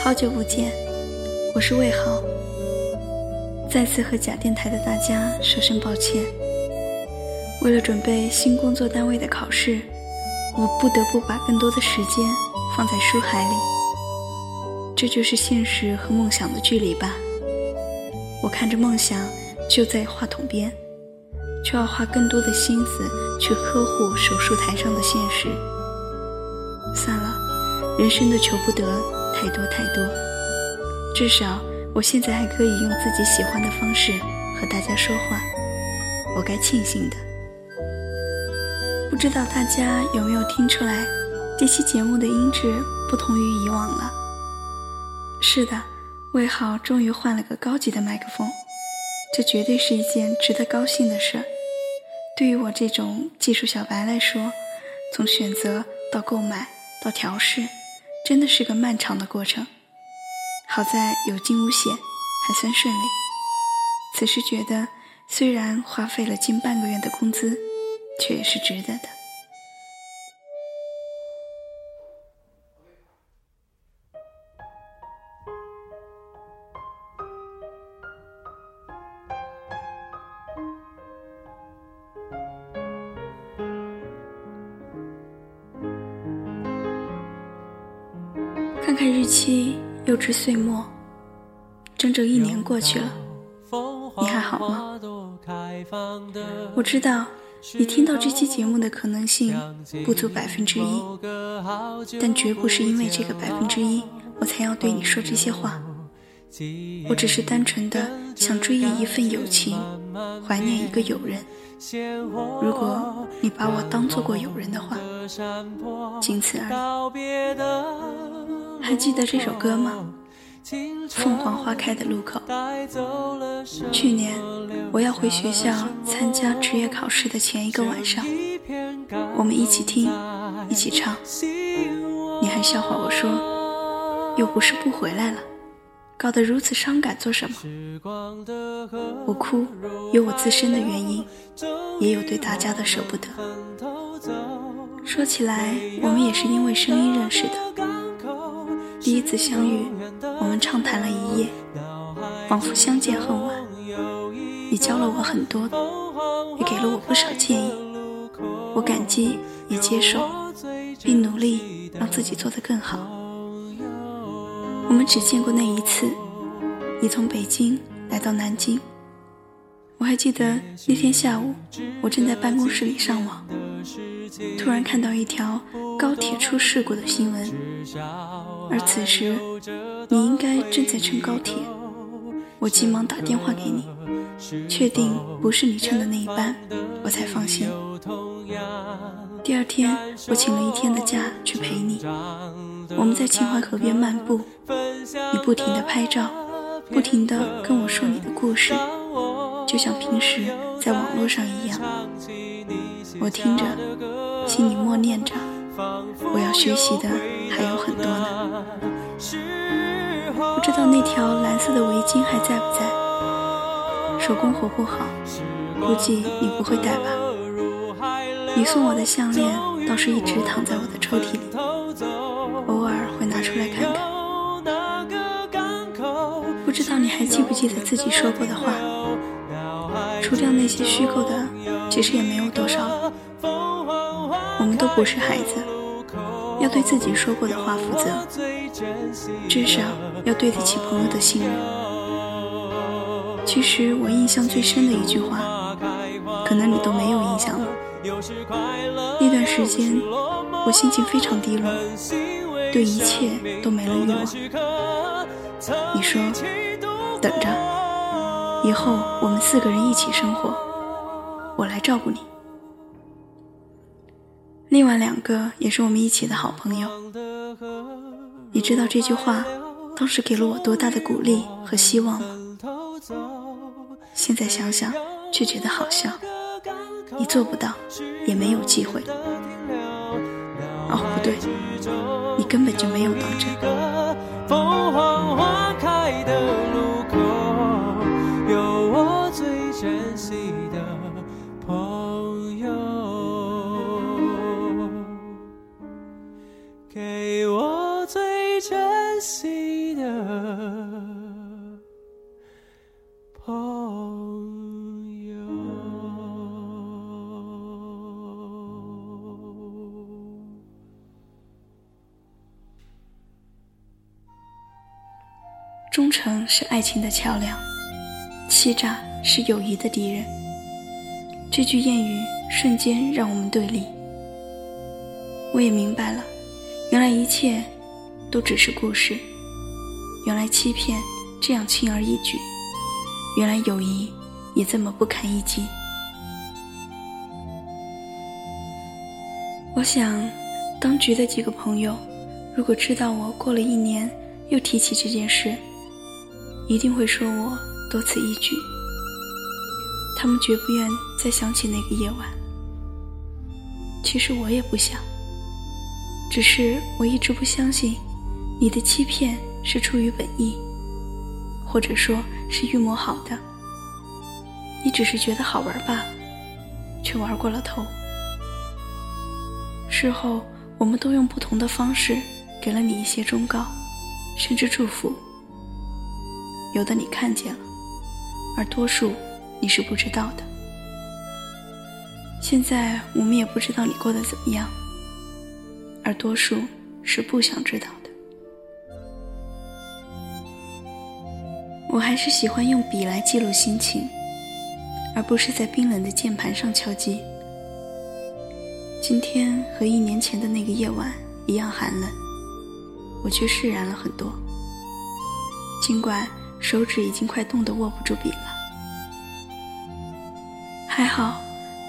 好久不见，我是魏豪。再次和假电台的大家说声抱歉。为了准备新工作单位的考试，我不得不把更多的时间放在书海里。这就是现实和梦想的距离吧。我看着梦想就在话筒边，却要花更多的心思去呵护手术台上的现实。算了，人生的求不得太多太多，至少。我现在还可以用自己喜欢的方式和大家说话，我该庆幸的。不知道大家有没有听出来，这期节目的音质不同于以往了？是的，魏浩终于换了个高级的麦克风，这绝对是一件值得高兴的事儿。对于我这种技术小白来说，从选择到购买到调试，真的是个漫长的过程。好在有惊无险，还算顺利。此时觉得，虽然花费了近半个月的工资，却也是值得的。看日期。又至岁末，整整一年过去了，你还好吗？我知道你听到这期节目的可能性不足百分之一，但绝不是因为这个百分之一，我才要对你说这些话。我只是单纯的想追忆一份友情，怀念一个友人。如果你把我当做过友人的话，仅此而已。还记得这首歌吗？凤凰花开的路口。去年我要回学校参加职业考试的前一个晚上，我们一起听，一起唱。你还笑话我说，又不是不回来了，搞得如此伤感做什么？我哭，有我自身的原因，也有对大家的舍不得。说起来，我们也是因为声音认识的。第一次相遇，我们畅谈了一夜，仿佛相见恨晚。你教了我很多，也给了我不少建议，我感激也接受，并努力让自己做得更好。我们只见过那一次，你从北京来到南京。我还记得那天下午，我正在办公室里上网，突然看到一条高铁出事故的新闻。而此时，你应该正在乘高铁。我急忙打电话给你，确定不是你乘的那一班，我才放心。第二天，我请了一天的假去陪你。我们在秦淮河边漫步，你不停地拍照，不停地跟我说你的故事，就像平时在网络上一样。我听着，心里默念着。我要学习的还有很多呢。不知道那条蓝色的围巾还在不在？手工活不好，估计你不会戴吧？你送我的项链倒是一直躺在我的抽屉里，偶尔会拿出来看看。不知道你还记不记得自己说过的话？除掉那些虚构的，其实也没有多少了。我们都不是孩子，要对自己说过的话负责，至少要对得起朋友的信任。其实我印象最深的一句话，可能你都没有印象了。那段时间，我心情非常低落，对一切都没了欲望。你说，等着，以后我们四个人一起生活，我来照顾你。另外两个也是我们一起的好朋友，你知道这句话当时给了我多大的鼓励和希望吗？现在想想却觉得好笑。你做不到，也没有机会。哦，不对，你根本就没有当真。忠诚是爱情的桥梁，欺诈是友谊的敌人。这句谚语瞬间让我们对立。我也明白了，原来一切都只是故事，原来欺骗这样轻而易举，原来友谊也这么不堪一击。我想，当局的几个朋友，如果知道我过了一年又提起这件事，一定会说我多此一举。他们绝不愿再想起那个夜晚。其实我也不想，只是我一直不相信，你的欺骗是出于本意，或者说是预谋好的。你只是觉得好玩罢了，却玩过了头。事后，我们都用不同的方式给了你一些忠告，甚至祝福。有的你看见了，而多数你是不知道的。现在我们也不知道你过得怎么样，而多数是不想知道的。我还是喜欢用笔来记录心情，而不是在冰冷的键盘上敲击。今天和一年前的那个夜晚一样寒冷，我却释然了很多。尽管手指已经快冻得握不住笔了，还好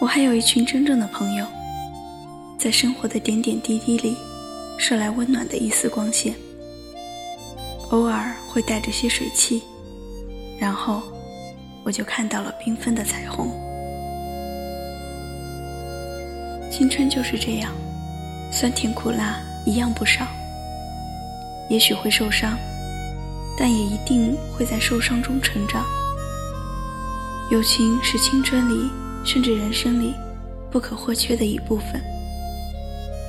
我还有一群真正的朋友，在生活的点点滴滴里，射来温暖的一丝光线。偶尔会带着些水汽，然后我就看到了缤纷的彩虹。青春就是这样，酸甜苦辣一样不少。也许会受伤，但也一定会在受伤中成长。友情是青春里，甚至人生里不可或缺的一部分。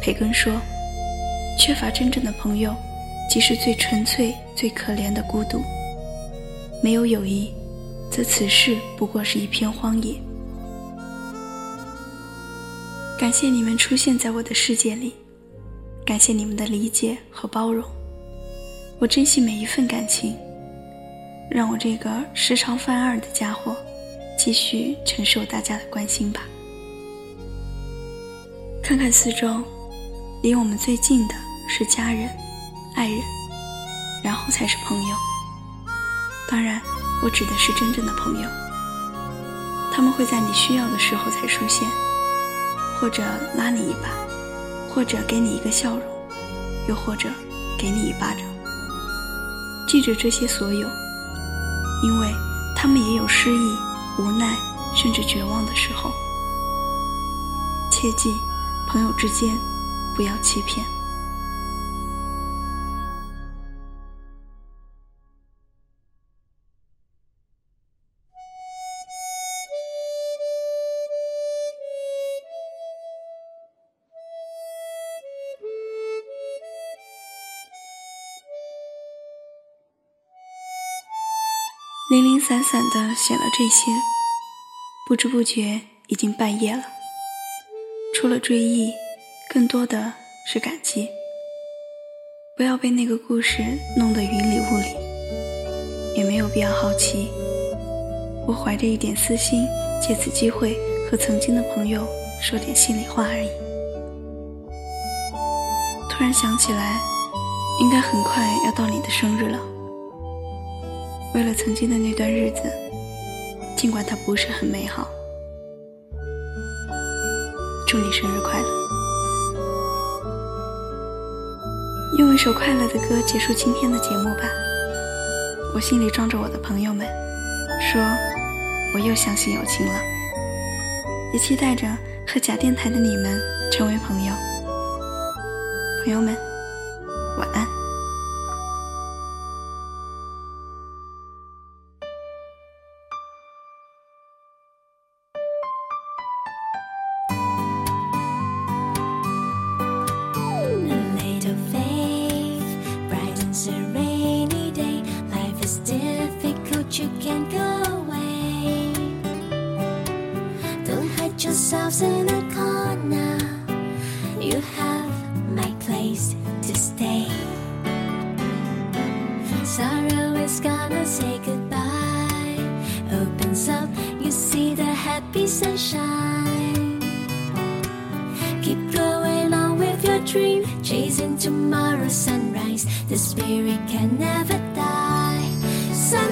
培根说：“缺乏真正的朋友，即是最纯粹、最可怜的孤独。没有友谊，则此世不过是一片荒野。”感谢你们出现在我的世界里，感谢你们的理解和包容，我珍惜每一份感情。让我这个时常犯二的家伙，继续承受大家的关心吧。看看四周，离我们最近的是家人、爱人，然后才是朋友。当然，我指的是真正的朋友，他们会在你需要的时候才出现。或者拉你一把，或者给你一个笑容，又或者给你一巴掌。记着这些所有，因为他们也有失意、无奈，甚至绝望的时候。切记，朋友之间不要欺骗。零零散散的写了这些，不知不觉已经半夜了。除了追忆，更多的是感激。不要被那个故事弄得云里雾里，也没有必要好奇。我怀着一点私心，借此机会和曾经的朋友说点心里话而已。突然想起来，应该很快要到你的生日了。为了曾经的那段日子，尽管它不是很美好，祝你生日快乐！用一首快乐的歌结束今天的节目吧。我心里装着我的朋友们，说我又相信友情了，也期待着和假电台的你们成为朋友。朋友们，晚安。Yourselves in a corner. You have my place to stay. Sorrow is gonna say goodbye opens up, you see the happy sunshine. Keep going on with your dream, chasing tomorrow's sunrise. The spirit can never die. Sun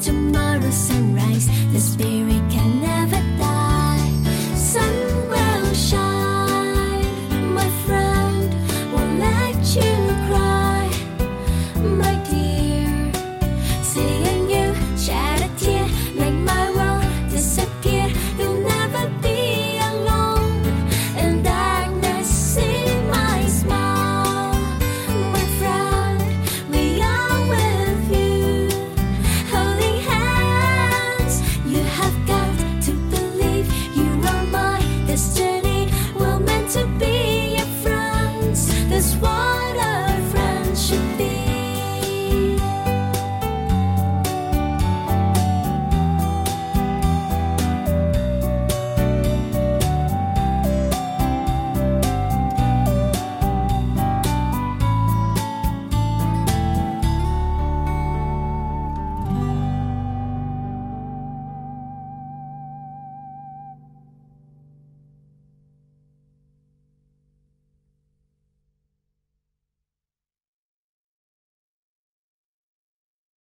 tomorrow's sunrise, the spirit.